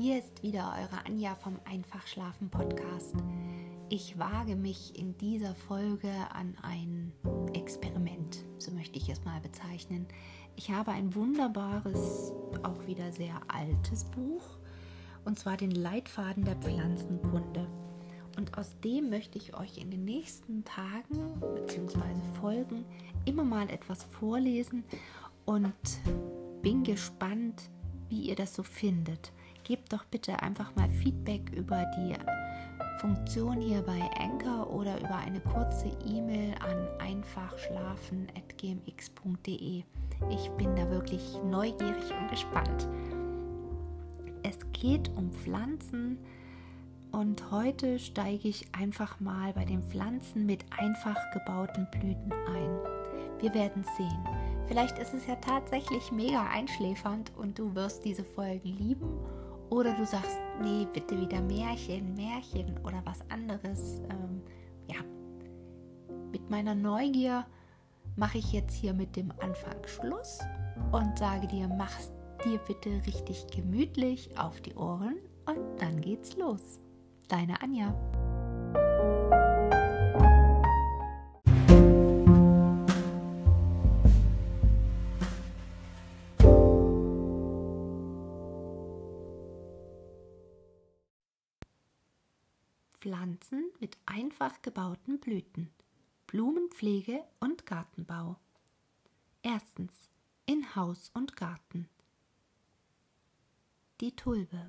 Hier ist wieder eure Anja vom Einfach Schlafen Podcast. Ich wage mich in dieser Folge an ein Experiment, so möchte ich es mal bezeichnen. Ich habe ein wunderbares, auch wieder sehr altes Buch, und zwar den Leitfaden der Pflanzenkunde. Und aus dem möchte ich euch in den nächsten Tagen bzw. Folgen immer mal etwas vorlesen und bin gespannt, wie ihr das so findet. Gebt doch bitte einfach mal Feedback über die Funktion hier bei Anchor oder über eine kurze E-Mail an einfachschlafen.gmx.de. Ich bin da wirklich neugierig und gespannt. Es geht um Pflanzen und heute steige ich einfach mal bei den Pflanzen mit einfach gebauten Blüten ein. Wir werden sehen. Vielleicht ist es ja tatsächlich mega einschläfernd und du wirst diese Folgen lieben. Oder du sagst, nee, bitte wieder Märchen, Märchen oder was anderes. Ähm, ja, mit meiner Neugier mache ich jetzt hier mit dem Anfang Schluss und sage dir, mach's dir bitte richtig gemütlich auf die Ohren und dann geht's los. Deine Anja. Pflanzen mit einfach gebauten Blüten, Blumenpflege und Gartenbau. Erstens in Haus und Garten. Die Tulpe.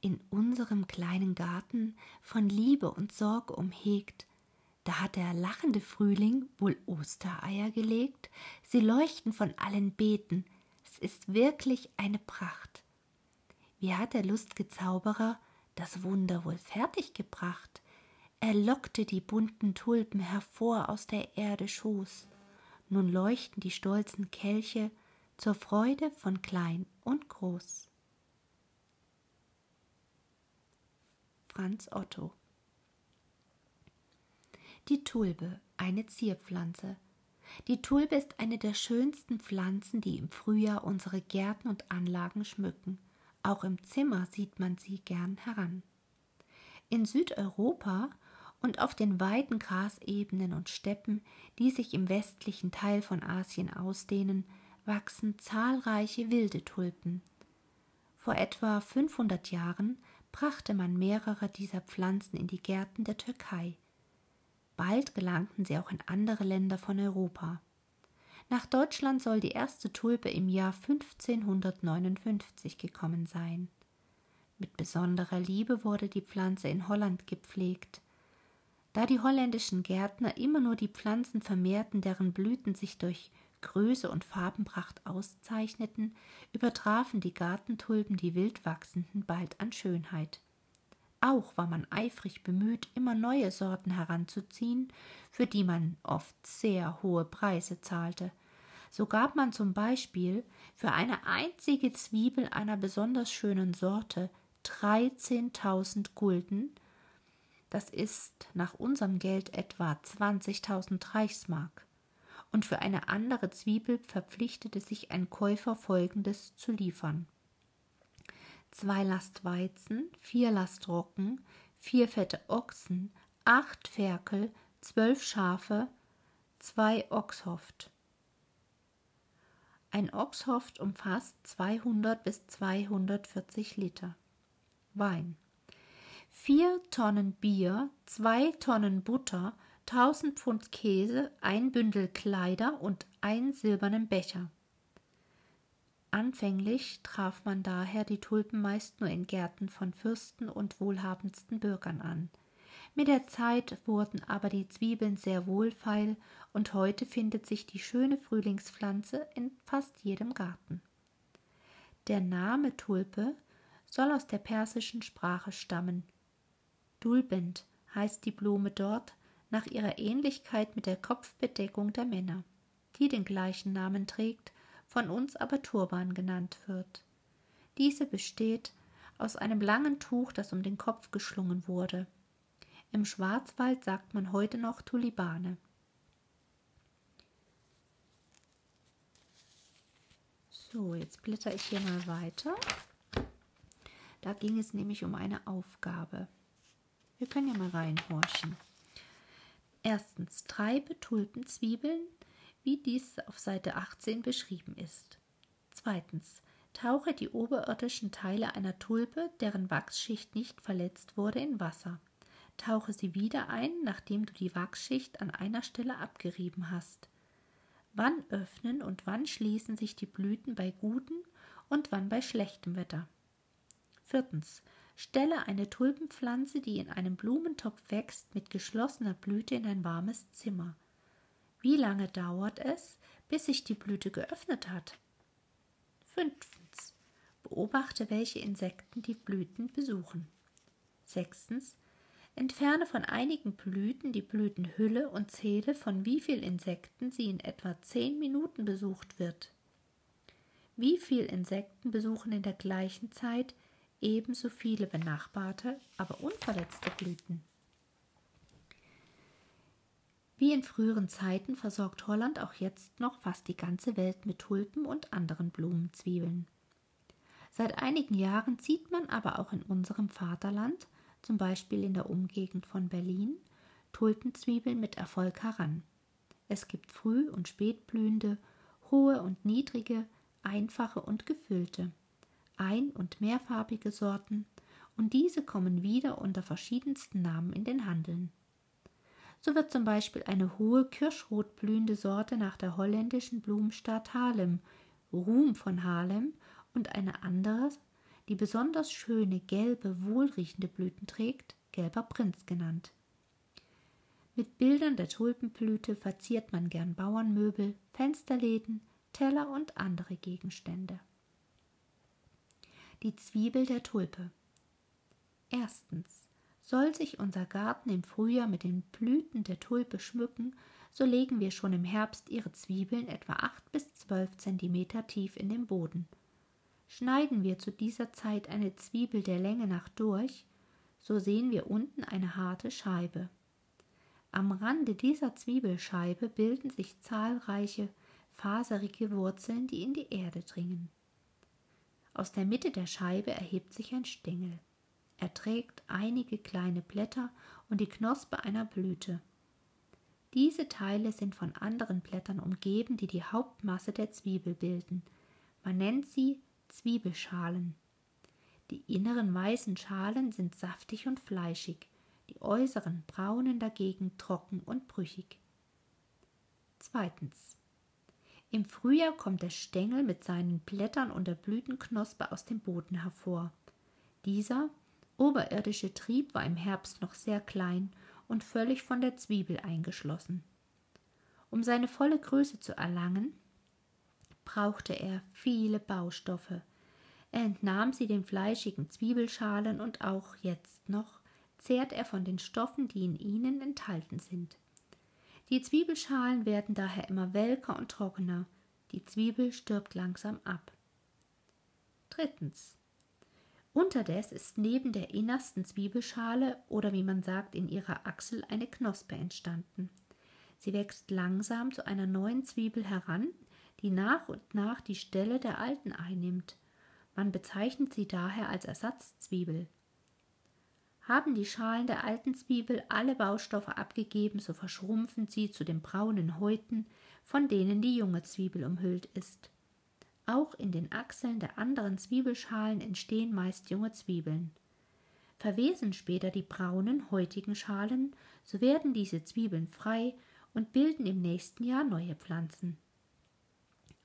In unserem kleinen Garten, von Liebe und Sorge umhegt, da hat der lachende Frühling wohl Ostereier gelegt, sie leuchten von allen Beeten, es ist wirklich eine Pracht. Wie hat der lustige Zauberer das Wunder wohl fertiggebracht. Er lockte die bunten Tulpen hervor aus der Erde Schoß. Nun leuchten die stolzen Kelche zur Freude von klein und groß. Franz Otto Die Tulpe, eine Zierpflanze. Die Tulpe ist eine der schönsten Pflanzen, die im Frühjahr unsere Gärten und Anlagen schmücken. Auch im Zimmer sieht man sie gern heran. In Südeuropa und auf den weiten Grasebenen und Steppen, die sich im westlichen Teil von Asien ausdehnen, wachsen zahlreiche wilde Tulpen. Vor etwa 500 Jahren brachte man mehrere dieser Pflanzen in die Gärten der Türkei. Bald gelangten sie auch in andere Länder von Europa. Nach Deutschland soll die erste Tulpe im Jahr 1559 gekommen sein. Mit besonderer Liebe wurde die Pflanze in Holland gepflegt. Da die holländischen Gärtner immer nur die Pflanzen vermehrten, deren Blüten sich durch Größe und Farbenpracht auszeichneten, übertrafen die Gartentulpen die wild wachsenden bald an Schönheit. Auch war man eifrig bemüht, immer neue Sorten heranzuziehen, für die man oft sehr hohe Preise zahlte. So gab man zum Beispiel für eine einzige Zwiebel einer besonders schönen Sorte 13.000 Gulden, das ist nach unserem Geld etwa 20.000 Reichsmark. Und für eine andere Zwiebel verpflichtete sich ein Käufer folgendes zu liefern: zwei Last Weizen, vier Last Rocken, vier fette Ochsen, acht Ferkel, zwölf Schafe, zwei Ochshoft. Ein Ochshoft umfasst 200 bis 240 Liter. Wein. Vier Tonnen Bier, zwei Tonnen Butter, 1000 Pfund Käse, ein Bündel Kleider und ein silbernen Becher. Anfänglich traf man daher die Tulpen meist nur in Gärten von Fürsten und wohlhabendsten Bürgern an. Mit der Zeit wurden aber die Zwiebeln sehr wohlfeil und heute findet sich die schöne Frühlingspflanze in fast jedem Garten. Der Name Tulpe soll aus der persischen Sprache stammen. Dulbend heißt die Blume dort nach ihrer Ähnlichkeit mit der Kopfbedeckung der Männer, die den gleichen Namen trägt, von uns aber Turban genannt wird. Diese besteht aus einem langen Tuch, das um den Kopf geschlungen wurde. Im Schwarzwald sagt man heute noch Tulibane. So, jetzt blätter ich hier mal weiter. Da ging es nämlich um eine Aufgabe. Wir können ja mal reinhorchen. Erstens, treibe Tulpenzwiebeln, wie dies auf Seite 18 beschrieben ist. Zweitens, tauche die oberirdischen Teile einer Tulpe, deren Wachsschicht nicht verletzt wurde, in Wasser. Tauche sie wieder ein, nachdem du die Wachsschicht an einer Stelle abgerieben hast. Wann öffnen und wann schließen sich die Blüten bei gutem und wann bei schlechtem Wetter? Viertens. Stelle eine Tulpenpflanze, die in einem Blumentopf wächst, mit geschlossener Blüte in ein warmes Zimmer. Wie lange dauert es, bis sich die Blüte geöffnet hat? Fünftens. Beobachte, welche Insekten die Blüten besuchen. Sechstens. Entferne von einigen Blüten die Blütenhülle und zähle, von wie vielen Insekten sie in etwa zehn Minuten besucht wird. Wie viele Insekten besuchen in der gleichen Zeit ebenso viele benachbarte, aber unverletzte Blüten. Wie in früheren Zeiten versorgt Holland auch jetzt noch fast die ganze Welt mit Tulpen und anderen Blumenzwiebeln. Seit einigen Jahren zieht man aber auch in unserem Vaterland, zum Beispiel in der Umgegend von Berlin, Tulpenzwiebeln mit Erfolg heran. Es gibt früh- und spätblühende, hohe und niedrige, einfache und gefüllte ein- und mehrfarbige Sorten, und diese kommen wieder unter verschiedensten Namen in den Handeln. So wird zum Beispiel eine hohe kirschrot blühende Sorte nach der holländischen Blumenstadt Haarlem, Ruhm von Haarlem, und eine andere, die besonders schöne, gelbe, wohlriechende Blüten trägt, gelber Prinz genannt. Mit Bildern der Tulpenblüte verziert man gern Bauernmöbel, Fensterläden, Teller und andere Gegenstände die Zwiebel der Tulpe. Erstens. Soll sich unser Garten im Frühjahr mit den Blüten der Tulpe schmücken, so legen wir schon im Herbst ihre Zwiebeln etwa acht bis zwölf Zentimeter tief in den Boden. Schneiden wir zu dieser Zeit eine Zwiebel der Länge nach durch, so sehen wir unten eine harte Scheibe. Am Rande dieser Zwiebelscheibe bilden sich zahlreiche faserige Wurzeln, die in die Erde dringen. Aus der Mitte der Scheibe erhebt sich ein Stängel. Er trägt einige kleine Blätter und die Knospe einer Blüte. Diese Teile sind von anderen Blättern umgeben, die die Hauptmasse der Zwiebel bilden. Man nennt sie Zwiebelschalen. Die inneren weißen Schalen sind saftig und fleischig, die äußeren braunen dagegen trocken und brüchig. Zweitens. Im Frühjahr kommt der Stängel mit seinen Blättern und der Blütenknospe aus dem Boden hervor. Dieser oberirdische Trieb war im Herbst noch sehr klein und völlig von der Zwiebel eingeschlossen. Um seine volle Größe zu erlangen, brauchte er viele Baustoffe. Er entnahm sie den fleischigen Zwiebelschalen und auch jetzt noch zehrt er von den Stoffen, die in ihnen enthalten sind. Die Zwiebelschalen werden daher immer welker und trockener. Die Zwiebel stirbt langsam ab. Drittens. Unterdes ist neben der innersten Zwiebelschale oder wie man sagt in ihrer Achsel eine Knospe entstanden. Sie wächst langsam zu einer neuen Zwiebel heran, die nach und nach die Stelle der alten einnimmt. Man bezeichnet sie daher als Ersatzzwiebel. Haben die Schalen der alten Zwiebel alle Baustoffe abgegeben, so verschrumpfen sie zu den braunen Häuten, von denen die junge Zwiebel umhüllt ist. Auch in den Achseln der anderen Zwiebelschalen entstehen meist junge Zwiebeln. Verwesen später die braunen, häutigen Schalen, so werden diese Zwiebeln frei und bilden im nächsten Jahr neue Pflanzen.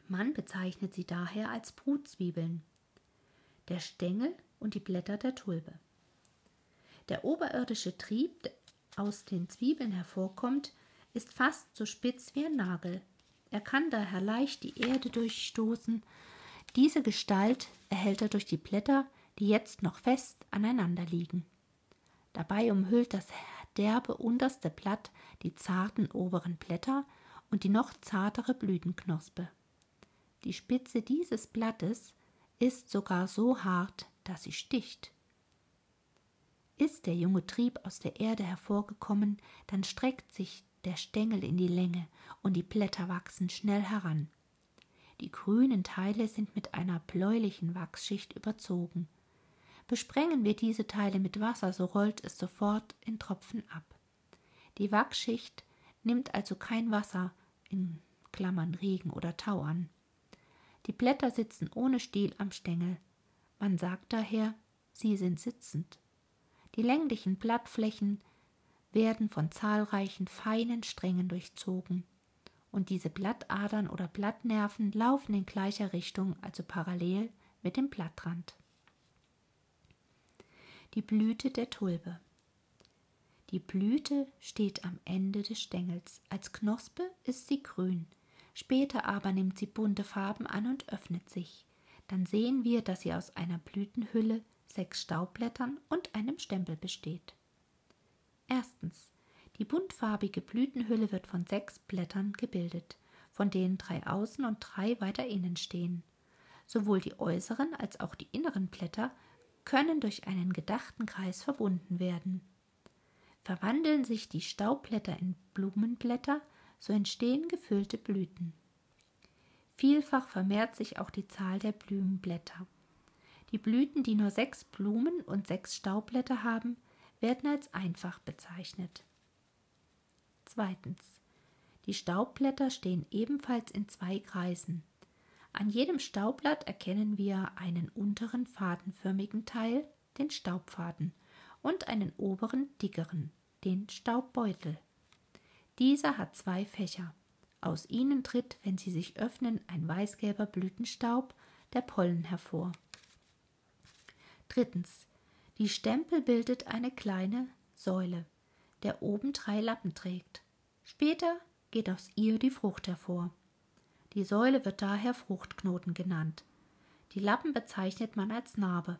Man bezeichnet sie daher als Brutzwiebeln. Der Stängel und die Blätter der Tulpe. Der oberirdische Trieb, der aus den Zwiebeln hervorkommt, ist fast so spitz wie ein Nagel. Er kann daher leicht die Erde durchstoßen. Diese Gestalt erhält er durch die Blätter, die jetzt noch fest aneinander liegen. Dabei umhüllt das derbe unterste Blatt die zarten oberen Blätter und die noch zartere Blütenknospe. Die Spitze dieses Blattes ist sogar so hart, dass sie sticht. Ist der junge Trieb aus der Erde hervorgekommen, dann streckt sich der Stängel in die Länge und die Blätter wachsen schnell heran. Die grünen Teile sind mit einer bläulichen Wachsschicht überzogen. Besprengen wir diese Teile mit Wasser, so rollt es sofort in Tropfen ab. Die Wachsschicht nimmt also kein Wasser in Klammern Regen oder Tau an. Die Blätter sitzen ohne Stiel am Stängel. Man sagt daher, sie sind sitzend. Die länglichen Blattflächen werden von zahlreichen feinen Strängen durchzogen, und diese Blattadern oder Blattnerven laufen in gleicher Richtung, also parallel mit dem Blattrand. Die Blüte der Tulpe. Die Blüte steht am Ende des Stängels. Als Knospe ist sie grün. Später aber nimmt sie bunte Farben an und öffnet sich. Dann sehen wir, dass sie aus einer Blütenhülle, sechs Staubblättern und einem Stempel besteht. Erstens. Die buntfarbige Blütenhülle wird von sechs Blättern gebildet, von denen drei außen und drei weiter innen stehen. Sowohl die äußeren als auch die inneren Blätter können durch einen gedachten Kreis verbunden werden. Verwandeln sich die Staubblätter in Blumenblätter, so entstehen gefüllte Blüten. Vielfach vermehrt sich auch die Zahl der Blumenblätter. Die Blüten, die nur sechs Blumen und sechs Staubblätter haben, werden als einfach bezeichnet. Zweitens. Die Staubblätter stehen ebenfalls in zwei Kreisen. An jedem Staubblatt erkennen wir einen unteren fadenförmigen Teil, den Staubfaden, und einen oberen dickeren, den Staubbeutel. Dieser hat zwei Fächer. Aus ihnen tritt, wenn sie sich öffnen, ein weißgelber Blütenstaub, der Pollen hervor. Drittens. Die Stempel bildet eine kleine Säule, der oben drei Lappen trägt. Später geht aus ihr die Frucht hervor. Die Säule wird daher Fruchtknoten genannt. Die Lappen bezeichnet man als Narbe.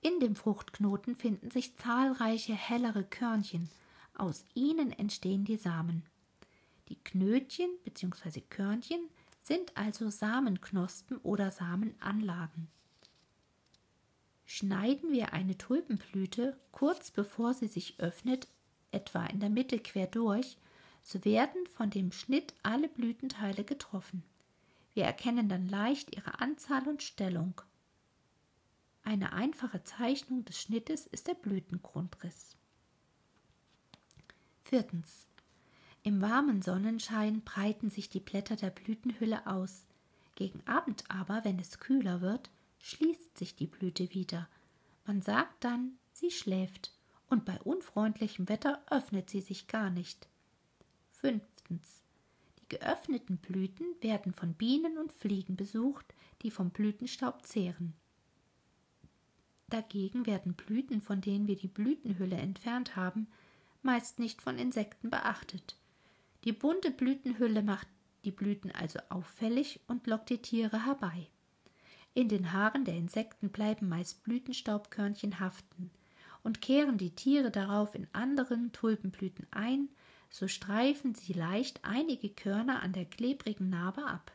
In dem Fruchtknoten finden sich zahlreiche hellere Körnchen. Aus ihnen entstehen die Samen. Die Knötchen bzw. Körnchen sind also Samenknospen oder Samenanlagen. Schneiden wir eine Tulpenblüte kurz bevor sie sich öffnet, etwa in der Mitte quer durch, so werden von dem Schnitt alle Blütenteile getroffen. Wir erkennen dann leicht ihre Anzahl und Stellung. Eine einfache Zeichnung des Schnittes ist der Blütengrundriss. Viertens. Im warmen Sonnenschein breiten sich die Blätter der Blütenhülle aus. Gegen Abend aber, wenn es kühler wird, schließt sich die Blüte wieder. Man sagt dann, sie schläft, und bei unfreundlichem Wetter öffnet sie sich gar nicht. Fünftens. Die geöffneten Blüten werden von Bienen und Fliegen besucht, die vom Blütenstaub zehren. Dagegen werden Blüten, von denen wir die Blütenhülle entfernt haben, meist nicht von Insekten beachtet. Die bunte Blütenhülle macht die Blüten also auffällig und lockt die Tiere herbei. In den Haaren der Insekten bleiben meist Blütenstaubkörnchen haften, und kehren die Tiere darauf in anderen Tulpenblüten ein, so streifen sie leicht einige Körner an der klebrigen Narbe ab.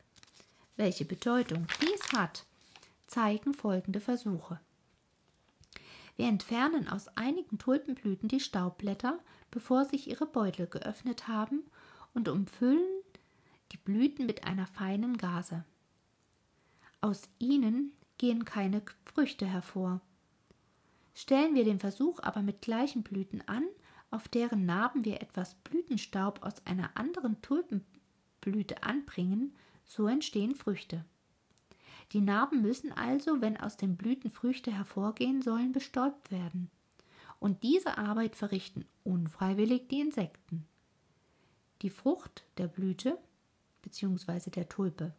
Welche Bedeutung dies hat, zeigen folgende Versuche. Wir entfernen aus einigen Tulpenblüten die Staubblätter, bevor sich ihre Beutel geöffnet haben, und umfüllen die Blüten mit einer feinen Gase. Aus ihnen gehen keine Früchte hervor. Stellen wir den Versuch aber mit gleichen Blüten an, auf deren Narben wir etwas Blütenstaub aus einer anderen Tulpenblüte anbringen, so entstehen Früchte. Die Narben müssen also, wenn aus den Blüten Früchte hervorgehen sollen, bestäubt werden. Und diese Arbeit verrichten unfreiwillig die Insekten. Die Frucht der Blüte bzw. der Tulpe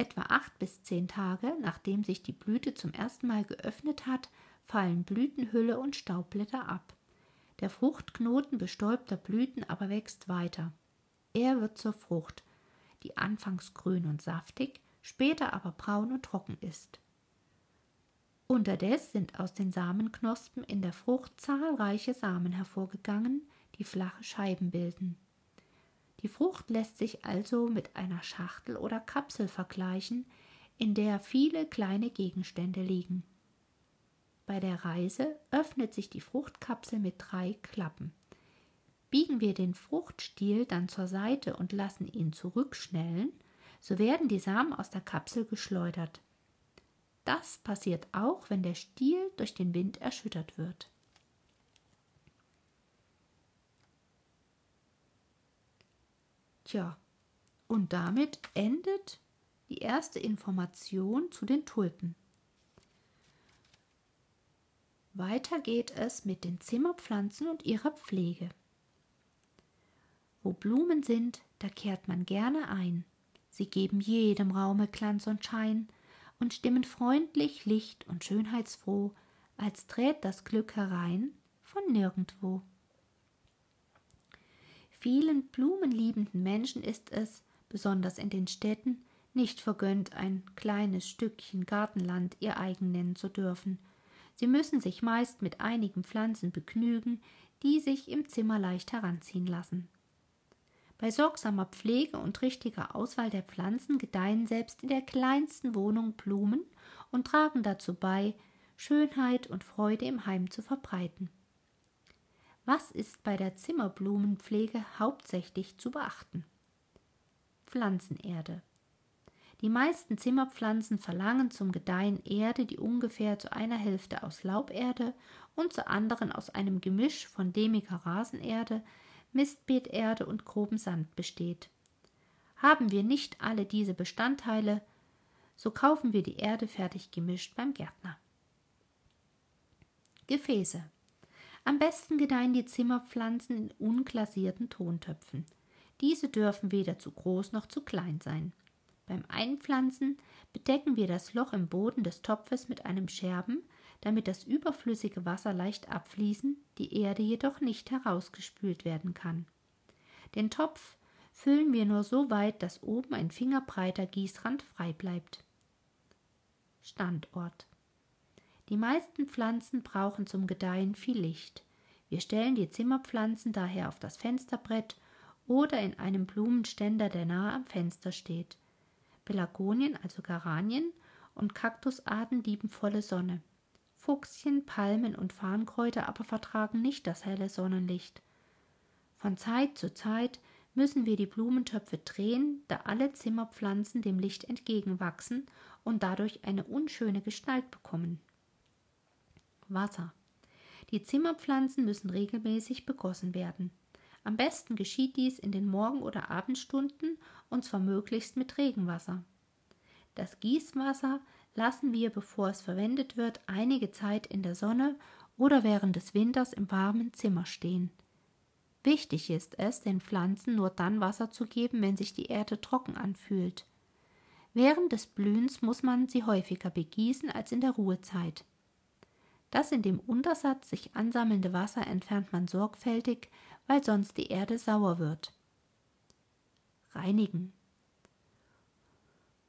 Etwa acht bis zehn Tage, nachdem sich die Blüte zum ersten Mal geöffnet hat, fallen Blütenhülle und Staubblätter ab. Der Fruchtknoten bestäubter Blüten aber wächst weiter. Er wird zur Frucht, die anfangs grün und saftig, später aber braun und trocken ist. Unterdes sind aus den Samenknospen in der Frucht zahlreiche Samen hervorgegangen, die flache Scheiben bilden. Die Frucht lässt sich also mit einer Schachtel oder Kapsel vergleichen, in der viele kleine Gegenstände liegen. Bei der Reise öffnet sich die Fruchtkapsel mit drei Klappen. Biegen wir den Fruchtstiel dann zur Seite und lassen ihn zurückschnellen, so werden die Samen aus der Kapsel geschleudert. Das passiert auch, wenn der Stiel durch den Wind erschüttert wird. Tja, und damit endet die erste Information zu den Tulpen. Weiter geht es mit den Zimmerpflanzen und ihrer Pflege. Wo Blumen sind, da kehrt man gerne ein. Sie geben jedem Raume Glanz und Schein und stimmen freundlich, licht und schönheitsfroh, als trägt das Glück herein von nirgendwo. Vielen blumenliebenden Menschen ist es, besonders in den Städten, nicht vergönnt, ein kleines Stückchen Gartenland ihr eigen nennen zu dürfen. Sie müssen sich meist mit einigen Pflanzen begnügen, die sich im Zimmer leicht heranziehen lassen. Bei sorgsamer Pflege und richtiger Auswahl der Pflanzen gedeihen selbst in der kleinsten Wohnung Blumen und tragen dazu bei, Schönheit und Freude im Heim zu verbreiten. Was ist bei der Zimmerblumenpflege hauptsächlich zu beachten? Pflanzenerde. Die meisten Zimmerpflanzen verlangen zum Gedeihen Erde, die ungefähr zu einer Hälfte aus Lauberde und zur anderen aus einem Gemisch von lehmiger Rasenerde, Mistbeeterde und grobem Sand besteht. Haben wir nicht alle diese Bestandteile, so kaufen wir die Erde fertig gemischt beim Gärtner. Gefäße. Am besten gedeihen die Zimmerpflanzen in unglasierten Tontöpfen. Diese dürfen weder zu groß noch zu klein sein. Beim Einpflanzen bedecken wir das Loch im Boden des Topfes mit einem Scherben, damit das überflüssige Wasser leicht abfließen, die Erde jedoch nicht herausgespült werden kann. Den Topf füllen wir nur so weit, dass oben ein fingerbreiter Gießrand frei bleibt. Standort die meisten Pflanzen brauchen zum Gedeihen viel Licht. Wir stellen die Zimmerpflanzen daher auf das Fensterbrett oder in einem Blumenständer, der nahe am Fenster steht. Pelargonien, also Geranien, und Kaktusarten lieben volle Sonne. Fuchsien, Palmen und Farnkräuter aber vertragen nicht das helle Sonnenlicht. Von Zeit zu Zeit müssen wir die Blumentöpfe drehen, da alle Zimmerpflanzen dem Licht entgegenwachsen und dadurch eine unschöne Gestalt bekommen. Wasser. Die Zimmerpflanzen müssen regelmäßig begossen werden. Am besten geschieht dies in den Morgen- oder Abendstunden und zwar möglichst mit Regenwasser. Das Gießwasser lassen wir, bevor es verwendet wird, einige Zeit in der Sonne oder während des Winters im warmen Zimmer stehen. Wichtig ist es, den Pflanzen nur dann Wasser zu geben, wenn sich die Erde trocken anfühlt. Während des Blühens muss man sie häufiger begießen als in der Ruhezeit. Das in dem Untersatz sich ansammelnde Wasser entfernt man sorgfältig, weil sonst die Erde sauer wird. Reinigen.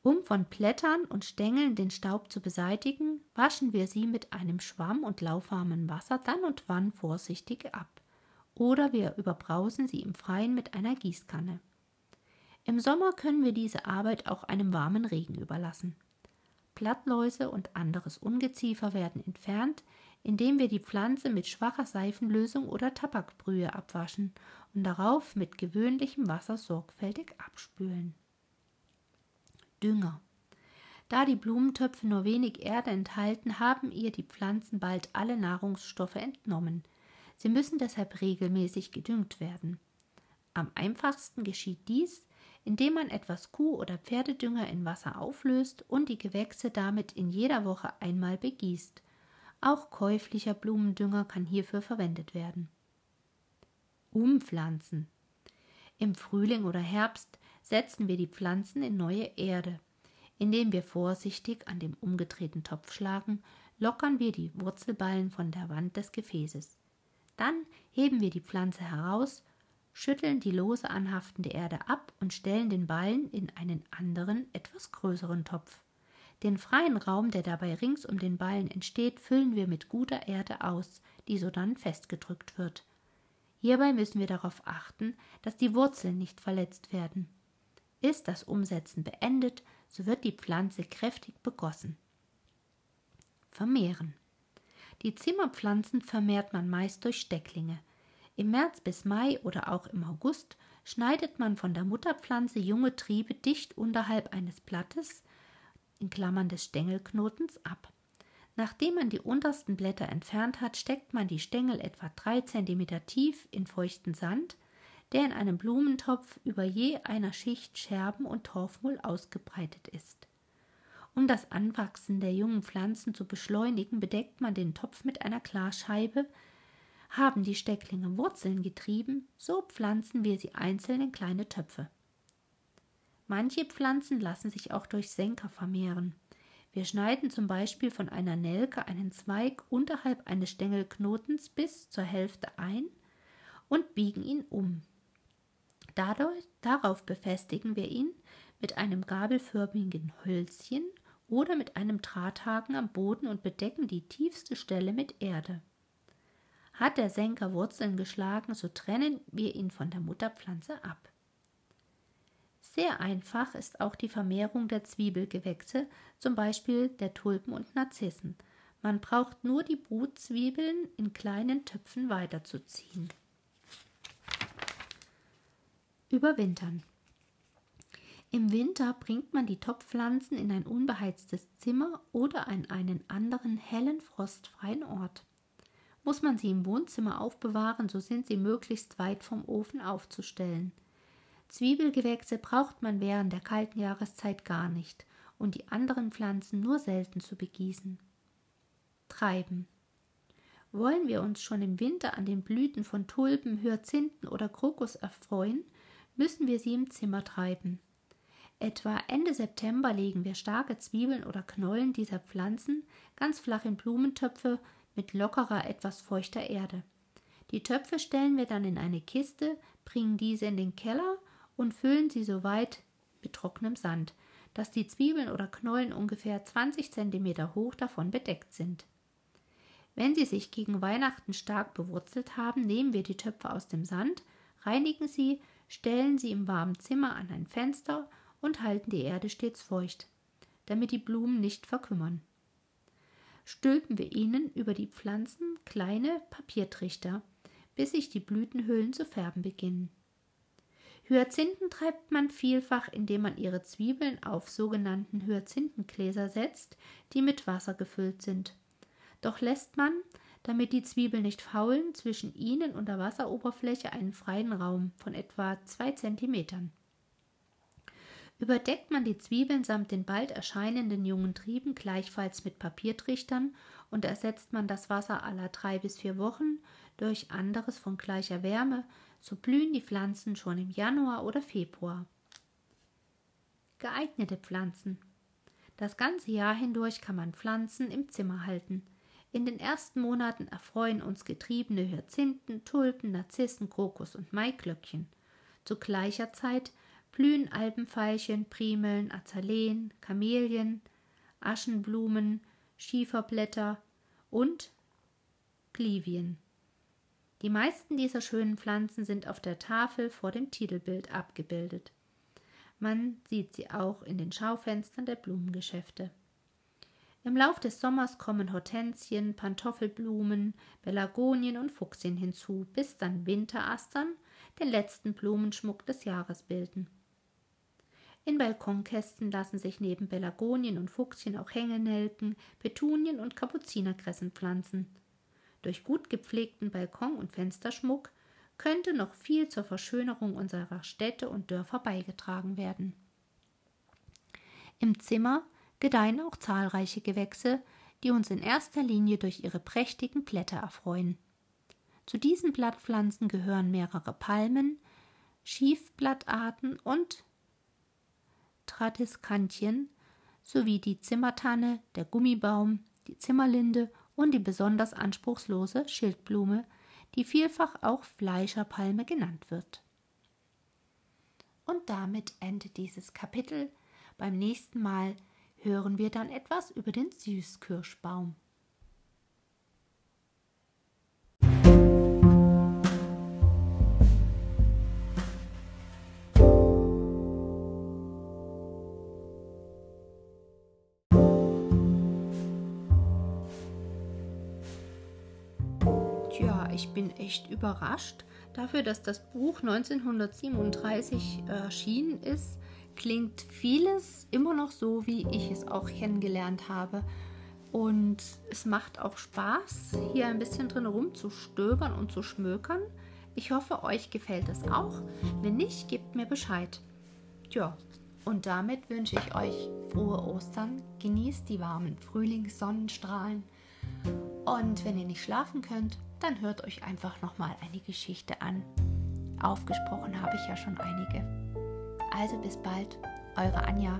Um von Blättern und Stängeln den Staub zu beseitigen, waschen wir sie mit einem Schwamm und lauwarmem Wasser dann und wann vorsichtig ab. Oder wir überbrausen sie im Freien mit einer Gießkanne. Im Sommer können wir diese Arbeit auch einem warmen Regen überlassen. Blattläuse und anderes Ungeziefer werden entfernt, indem wir die Pflanze mit schwacher Seifenlösung oder Tabakbrühe abwaschen und darauf mit gewöhnlichem Wasser sorgfältig abspülen. Dünger. Da die Blumentöpfe nur wenig Erde enthalten, haben ihr die Pflanzen bald alle Nahrungsstoffe entnommen. Sie müssen deshalb regelmäßig gedüngt werden. Am einfachsten geschieht dies, indem man etwas Kuh- oder Pferdedünger in Wasser auflöst und die Gewächse damit in jeder Woche einmal begießt. Auch käuflicher Blumendünger kann hierfür verwendet werden. Umpflanzen. Im Frühling oder Herbst setzen wir die Pflanzen in neue Erde. Indem wir vorsichtig an dem umgedrehten Topf schlagen, lockern wir die Wurzelballen von der Wand des Gefäßes. Dann heben wir die Pflanze heraus schütteln die lose anhaftende Erde ab und stellen den Ballen in einen anderen, etwas größeren Topf. Den freien Raum, der dabei rings um den Ballen entsteht, füllen wir mit guter Erde aus, die sodann festgedrückt wird. Hierbei müssen wir darauf achten, dass die Wurzeln nicht verletzt werden. Ist das Umsetzen beendet, so wird die Pflanze kräftig begossen. Vermehren. Die Zimmerpflanzen vermehrt man meist durch Stecklinge. Im März bis Mai oder auch im August schneidet man von der Mutterpflanze junge Triebe dicht unterhalb eines Blattes in Klammern des Stängelknotens ab. Nachdem man die untersten Blätter entfernt hat, steckt man die Stängel etwa 3 cm tief in feuchten Sand, der in einem Blumentopf über je einer Schicht Scherben und Torfmull ausgebreitet ist. Um das Anwachsen der jungen Pflanzen zu beschleunigen, bedeckt man den Topf mit einer Glasscheibe. Haben die Stecklinge Wurzeln getrieben, so pflanzen wir sie einzeln in kleine Töpfe. Manche Pflanzen lassen sich auch durch Senker vermehren. Wir schneiden zum Beispiel von einer Nelke einen Zweig unterhalb eines Stängelknotens bis zur Hälfte ein und biegen ihn um. Dadurch, darauf befestigen wir ihn mit einem gabelförmigen Hölzchen oder mit einem Drahthaken am Boden und bedecken die tiefste Stelle mit Erde. Hat der Senker Wurzeln geschlagen, so trennen wir ihn von der Mutterpflanze ab. Sehr einfach ist auch die Vermehrung der Zwiebelgewächse, zum Beispiel der Tulpen und Narzissen. Man braucht nur die Brutzwiebeln in kleinen Töpfen weiterzuziehen. Überwintern. Im Winter bringt man die Topfpflanzen in ein unbeheiztes Zimmer oder an einen anderen hellen, frostfreien Ort. Muss man sie im Wohnzimmer aufbewahren, so sind sie möglichst weit vom Ofen aufzustellen. Zwiebelgewächse braucht man während der kalten Jahreszeit gar nicht und die anderen Pflanzen nur selten zu begießen. Treiben. Wollen wir uns schon im Winter an den Blüten von Tulpen, Hyazinthen oder Krokus erfreuen, müssen wir sie im Zimmer treiben. Etwa Ende September legen wir starke Zwiebeln oder Knollen dieser Pflanzen ganz flach in Blumentöpfe mit lockerer, etwas feuchter Erde. Die Töpfe stellen wir dann in eine Kiste, bringen diese in den Keller und füllen sie so weit mit trockenem Sand, dass die Zwiebeln oder Knollen ungefähr 20 cm hoch davon bedeckt sind. Wenn sie sich gegen Weihnachten stark bewurzelt haben, nehmen wir die Töpfe aus dem Sand, reinigen sie, stellen sie im warmen Zimmer an ein Fenster und halten die Erde stets feucht, damit die Blumen nicht verkümmern. Stülpen wir ihnen über die Pflanzen kleine Papiertrichter, bis sich die Blütenhüllen zu färben beginnen. Hyazinthen treibt man vielfach, indem man ihre Zwiebeln auf sogenannten Hyazinthengläser setzt, die mit Wasser gefüllt sind. Doch lässt man, damit die Zwiebeln nicht faulen, zwischen ihnen und der Wasseroberfläche einen freien Raum von etwa zwei Zentimetern. Überdeckt man die Zwiebeln samt den bald erscheinenden jungen Trieben gleichfalls mit Papiertrichtern und ersetzt man das Wasser aller drei bis vier Wochen durch anderes von gleicher Wärme, so blühen die Pflanzen schon im Januar oder Februar. Geeignete Pflanzen. Das ganze Jahr hindurch kann man Pflanzen im Zimmer halten. In den ersten Monaten erfreuen uns getriebene Hyazinthen, Tulpen, Narzissen, Krokus und Maiglöckchen. Zu gleicher Zeit blühen Alpenveilchen, Primeln, Azaleen, Kamelien, Aschenblumen, Schieferblätter und Klivien. Die meisten dieser schönen Pflanzen sind auf der Tafel vor dem Titelbild abgebildet. Man sieht sie auch in den Schaufenstern der Blumengeschäfte. Im Lauf des Sommers kommen Hortensien, Pantoffelblumen, Pelargonien und Fuchsien hinzu, bis dann Winterastern den letzten Blumenschmuck des Jahres bilden. In Balkonkästen lassen sich neben Pelargonien und Fuchsien auch Hängenelken, Petunien und Kapuzinerkressen pflanzen. Durch gut gepflegten Balkon- und Fensterschmuck könnte noch viel zur Verschönerung unserer Städte und Dörfer beigetragen werden. Im Zimmer gedeihen auch zahlreiche Gewächse, die uns in erster Linie durch ihre prächtigen Blätter erfreuen. Zu diesen Blattpflanzen gehören mehrere Palmen, Schiefblattarten und Tratiskantien sowie die Zimmertanne, der Gummibaum, die Zimmerlinde und die besonders anspruchslose Schildblume, die vielfach auch Fleischerpalme genannt wird. Und damit endet dieses Kapitel. Beim nächsten Mal hören wir dann etwas über den Süßkirschbaum. ich bin echt überrascht. Dafür, dass das Buch 1937 erschienen ist, klingt vieles immer noch so, wie ich es auch kennengelernt habe. Und es macht auch Spaß, hier ein bisschen drin rumzustöbern und zu schmökern. Ich hoffe, euch gefällt es auch. Wenn nicht, gebt mir Bescheid. Tja, und damit wünsche ich euch frohe Ostern. Genießt die warmen Frühlingssonnenstrahlen. Und wenn ihr nicht schlafen könnt, dann hört euch einfach nochmal eine Geschichte an. Aufgesprochen habe ich ja schon einige. Also bis bald, eure Anja.